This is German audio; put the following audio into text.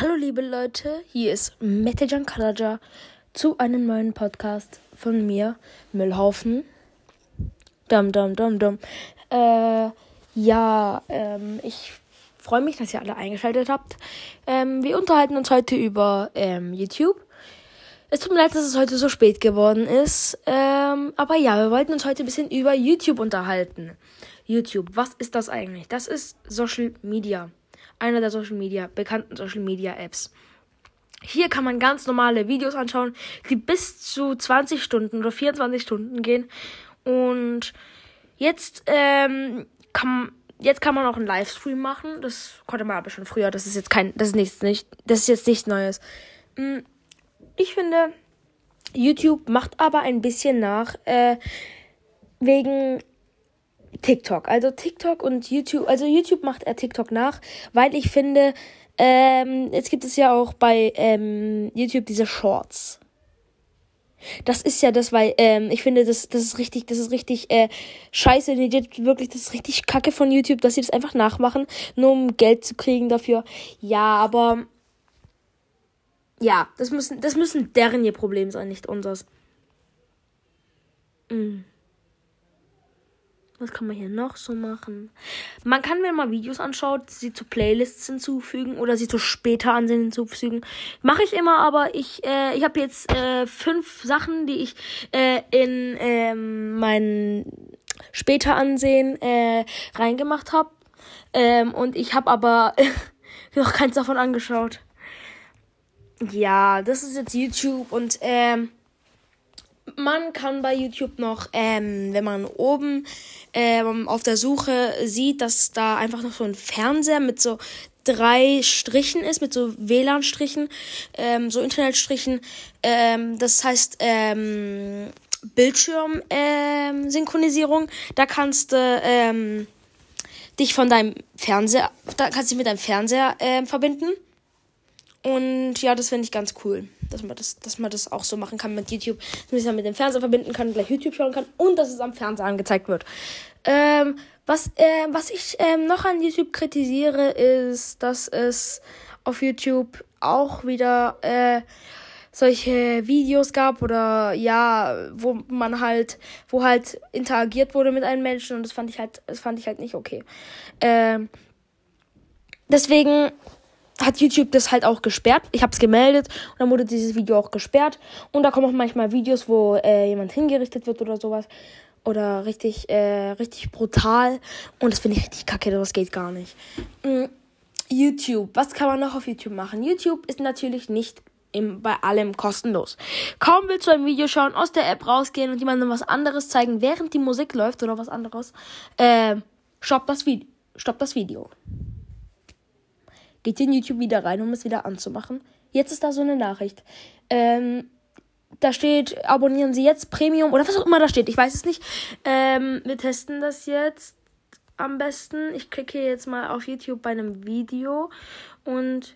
Hallo liebe Leute, hier ist Metejan Kalaja zu einem neuen Podcast von mir, Müllhaufen. Dum, dum, dum, dum. Äh, ja, ähm, ich freue mich, dass ihr alle eingeschaltet habt. Ähm, wir unterhalten uns heute über ähm, YouTube. Es tut mir leid, dass es heute so spät geworden ist. Ähm, aber ja, wir wollten uns heute ein bisschen über YouTube unterhalten. YouTube, was ist das eigentlich? Das ist Social Media einer der Social Media, bekannten Social Media Apps. Hier kann man ganz normale Videos anschauen, die bis zu 20 Stunden oder 24 Stunden gehen. Und jetzt, ähm, kann, jetzt kann man auch einen Livestream machen. Das konnte man aber schon früher. Das ist jetzt kein, das ist nichts, nicht, das ist jetzt nichts Neues. Hm, ich finde, YouTube macht aber ein bisschen nach, äh, wegen TikTok. Also TikTok und YouTube, also YouTube macht er TikTok nach, weil ich finde, ähm, jetzt gibt es ja auch bei ähm, YouTube diese Shorts. Das ist ja das, weil ähm, ich finde, das, das ist richtig, das ist richtig äh, scheiße. Wirklich, das ist richtig kacke von YouTube, dass sie das einfach nachmachen, nur um Geld zu kriegen dafür. Ja, aber ja, das müssen, das müssen deren ihr Problem sein, nicht unseres. Mm. Was kann man hier noch so machen? Man kann, wenn man Videos anschaut, sie zu Playlists hinzufügen oder sie zu später ansehen hinzufügen. Mache ich immer, aber ich, äh, ich habe jetzt äh, fünf Sachen, die ich äh, in ähm, mein später ansehen äh, reingemacht habe. Ähm, und ich habe aber noch keins davon angeschaut. Ja, das ist jetzt YouTube und ähm, man kann bei YouTube noch, ähm, wenn man oben ähm, auf der Suche sieht, dass da einfach noch so ein Fernseher mit so drei Strichen ist, mit so WLAN-Strichen, ähm, so Internetstrichen. Ähm, das heißt, ähm, Bildschirm-Synchronisierung. da kannst du ähm, dich von deinem Fernseher, da kannst dich mit deinem Fernseher ähm, verbinden. Und ja, das finde ich ganz cool, dass man das, dass man das auch so machen kann mit YouTube, dass man sich mit dem Fernseher verbinden kann, gleich YouTube schauen kann und dass es am Fernseher angezeigt wird. Ähm, was, äh, was ich ähm, noch an YouTube kritisiere, ist, dass es auf YouTube auch wieder äh, solche Videos gab oder ja, wo man halt, wo halt interagiert wurde mit einem Menschen und das fand ich halt, das fand ich halt nicht okay. Ähm, deswegen hat YouTube das halt auch gesperrt. Ich habe es gemeldet und dann wurde dieses Video auch gesperrt. Und da kommen auch manchmal Videos, wo äh, jemand hingerichtet wird oder sowas. Oder richtig, äh, richtig brutal. Und das finde ich richtig kacke, das geht gar nicht. Mhm. YouTube. Was kann man noch auf YouTube machen? YouTube ist natürlich nicht im, bei allem kostenlos. Kaum willst du ein Video schauen, aus der App rausgehen und jemandem was anderes zeigen, während die Musik läuft oder was anderes. Äh, stopp das Video. Stopp das Video geht in YouTube wieder rein, um es wieder anzumachen. Jetzt ist da so eine Nachricht. Ähm, da steht, abonnieren Sie jetzt Premium oder was auch immer da steht. Ich weiß es nicht. Ähm, wir testen das jetzt am besten. Ich klicke jetzt mal auf YouTube bei einem Video und